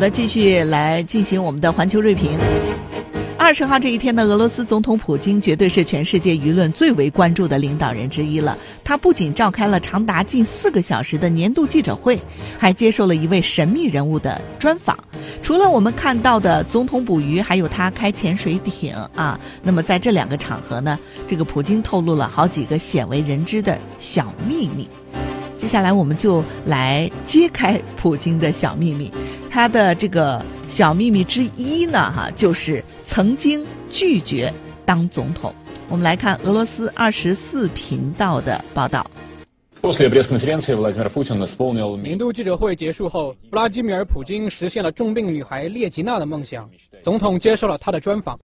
的，继续来进行我们的环球锐评。二十号这一天呢，俄罗斯总统普京绝对是全世界舆论最为关注的领导人之一了。他不仅召开了长达近四个小时的年度记者会，还接受了一位神秘人物的专访。除了我们看到的总统捕鱼，还有他开潜水艇啊。那么在这两个场合呢，这个普京透露了好几个鲜为人知的小秘密。接下来我们就来揭开普京的小秘密。他的这个小秘密之一呢，哈，就是曾经拒绝当总统。我们来看俄罗斯二十四频道的报道。年度记者会结束后，弗拉基米尔·普京实现了重病女孩列吉娜的梦想。总统接受了他的专访。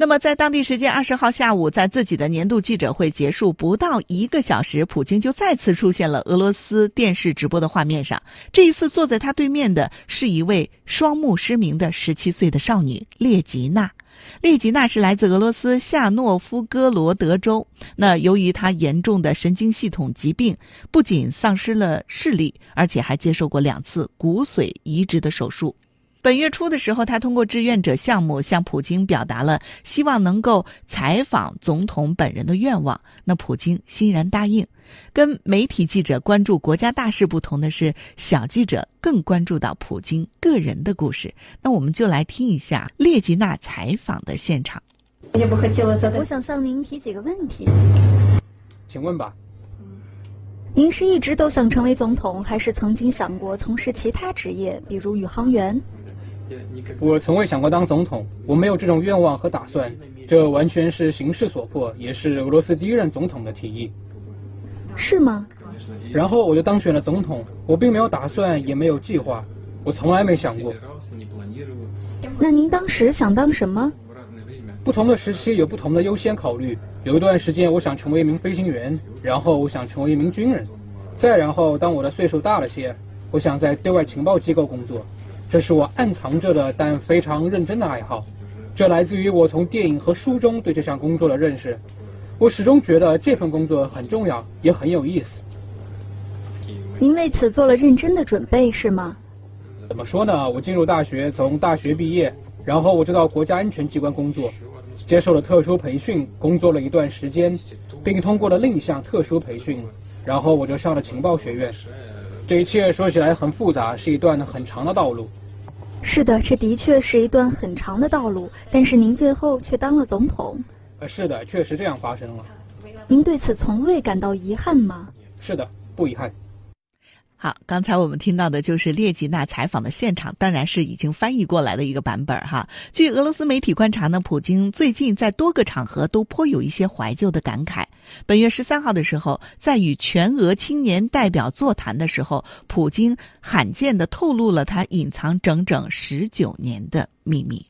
那么，在当地时间二十号下午，在自己的年度记者会结束不到一个小时，普京就再次出现了俄罗斯电视直播的画面上。这一次，坐在他对面的是一位双目失明的十七岁的少女列吉娜。列吉娜是来自俄罗斯夏诺夫哥罗德州。那由于她严重的神经系统疾病，不仅丧失了视力，而且还接受过两次骨髓移植的手术。本月初的时候，他通过志愿者项目向普京表达了希望能够采访总统本人的愿望。那普京欣然答应。跟媒体记者关注国家大事不同的是，小记者更关注到普京个人的故事。那我们就来听一下列吉娜采访的现场。我想向您提几个问题，请问吧。您是一直都想成为总统，还是曾经想过从事其他职业，比如宇航员？我从未想过当总统，我没有这种愿望和打算，这完全是形势所迫，也是俄罗斯第一任总统的提议。是吗？然后我就当选了总统，我并没有打算，也没有计划，我从来没想过。那您当时想当什么？不同的时期有不同的优先考虑。有一段时间，我想成为一名飞行员，然后我想成为一名军人，再然后，当我的岁数大了些，我想在对外情报机构工作。这是我暗藏着的，但非常认真的爱好。这来自于我从电影和书中对这项工作的认识。我始终觉得这份工作很重要，也很有意思。您为此做了认真的准备，是吗？怎么说呢？我进入大学，从大学毕业，然后我就到国家安全机关工作，接受了特殊培训，工作了一段时间，并通过了另一项特殊培训，然后我就上了情报学院。这一切说起来很复杂，是一段很长的道路。是的，这的确是一段很长的道路。但是您最后却当了总统。呃，是的，确实这样发生了。您对此从未感到遗憾吗？是的，不遗憾。好，刚才我们听到的就是列吉娜采访的现场，当然是已经翻译过来的一个版本哈。据俄罗斯媒体观察呢，普京最近在多个场合都颇有一些怀旧的感慨。本月十三号的时候，在与全俄青年代表座谈的时候，普京罕见的透露了他隐藏整整十九年的秘密。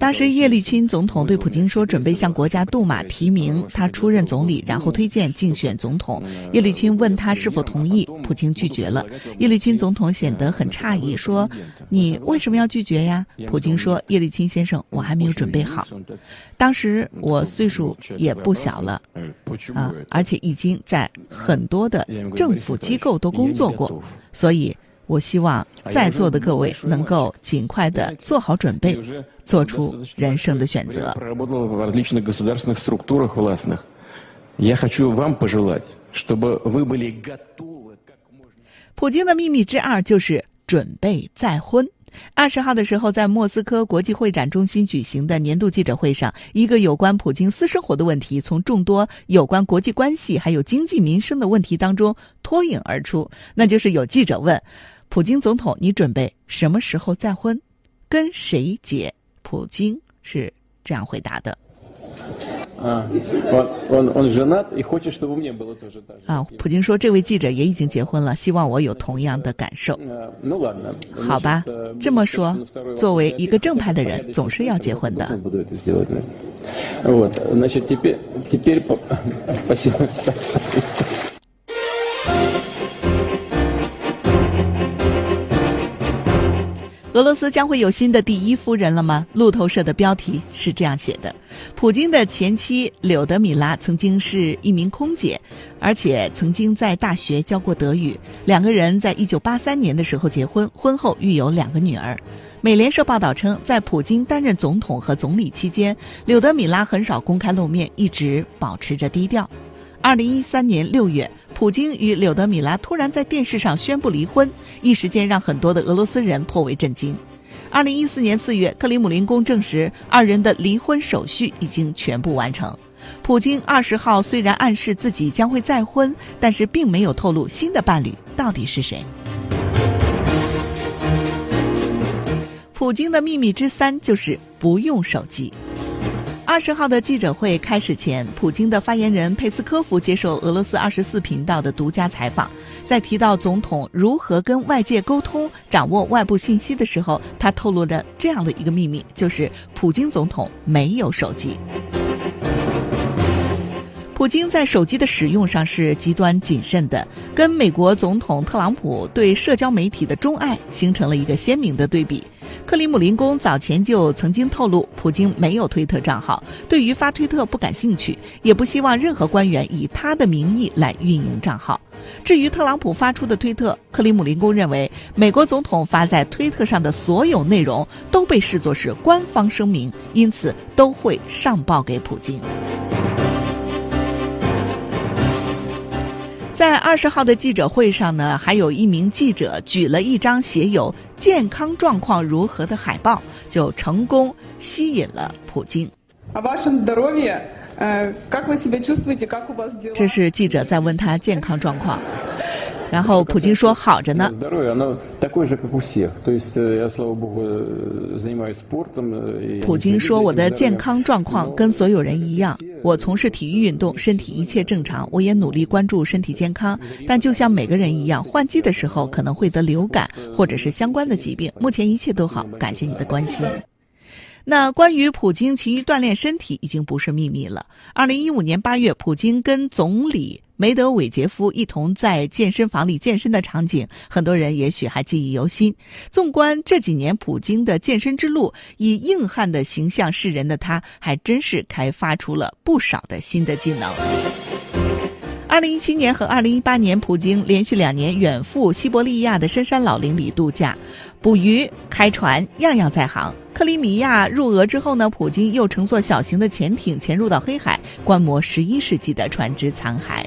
当时叶利钦总统对普京说，准备向国家杜马提名他出任总理，然后推荐竞选总统。叶利钦问他是否同意，普京拒绝了。叶利钦总统显得很诧异，说：“你为什么要拒绝呀？”普京说：“叶利钦先生，我还没有准备好。当时我岁数也不小了，啊，而且已经在很多的政府机构都工作过，所以。”我希望在座的各位能够尽快的做好准备，做出人生的选择。普京的秘密之二就是准备再婚。二十号的时候，在莫斯科国际会展中心举行的年度记者会上，一个有关普京私生活的问题，从众多有关国际关系还有经济民生的问题当中脱颖而出，那就是有记者问。普京总统，你准备什么时候再婚？跟谁结？普京是这样回答的。啊，普京说，这位记者也已经结婚了，希望我有同样的感受。好吧，这么说，作为一个正派的人，总是要结婚的。俄罗斯将会有新的第一夫人了吗？路透社的标题是这样写的：普京的前妻柳德米拉曾经是一名空姐，而且曾经在大学教过德语。两个人在一九八三年的时候结婚，婚后育有两个女儿。美联社报道称，在普京担任总统和总理期间，柳德米拉很少公开露面，一直保持着低调。二零一三年六月，普京与柳德米拉突然在电视上宣布离婚，一时间让很多的俄罗斯人颇为震惊。二零一四年四月，克里姆林宫证实二人的离婚手续已经全部完成。普京二十号虽然暗示自己将会再婚，但是并没有透露新的伴侣到底是谁。普京的秘密之三就是不用手机。二十号的记者会开始前，普京的发言人佩斯科夫接受俄罗斯二十四频道的独家采访，在提到总统如何跟外界沟通、掌握外部信息的时候，他透露着这样的一个秘密，就是普京总统没有手机。普京在手机的使用上是极端谨慎的，跟美国总统特朗普对社交媒体的钟爱形成了一个鲜明的对比。克里姆林宫早前就曾经透露，普京没有推特账号，对于发推特不感兴趣，也不希望任何官员以他的名义来运营账号。至于特朗普发出的推特，克里姆林宫认为，美国总统发在推特上的所有内容都被视作是官方声明，因此都会上报给普京。在二十号的记者会上呢，还有一名记者举了一张写有“健康状况如何”的海报，就成功吸引了普京。这是记者在问他健康状况。然后普京说好着呢。普京说我的健康状况跟所有人一样，我从事体育运动，身体一切正常，我也努力关注身体健康。但就像每个人一样，换季的时候可能会得流感或者是相关的疾病。目前一切都好，感谢你的关心。那关于普京勤于锻炼身体已经不是秘密了。二零一五年八月，普京跟总理梅德韦杰夫一同在健身房里健身的场景，很多人也许还记忆犹新。纵观这几年普京的健身之路，以硬汉的形象示人的他，还真是开发出了不少的新的技能。二零一七年和二零一八年，普京连续两年远赴西伯利亚的深山老林里度假，捕鱼、开船，样样在行。克里米亚入俄之后呢，普京又乘坐小型的潜艇潜入到黑海，观摩十一世纪的船只残骸。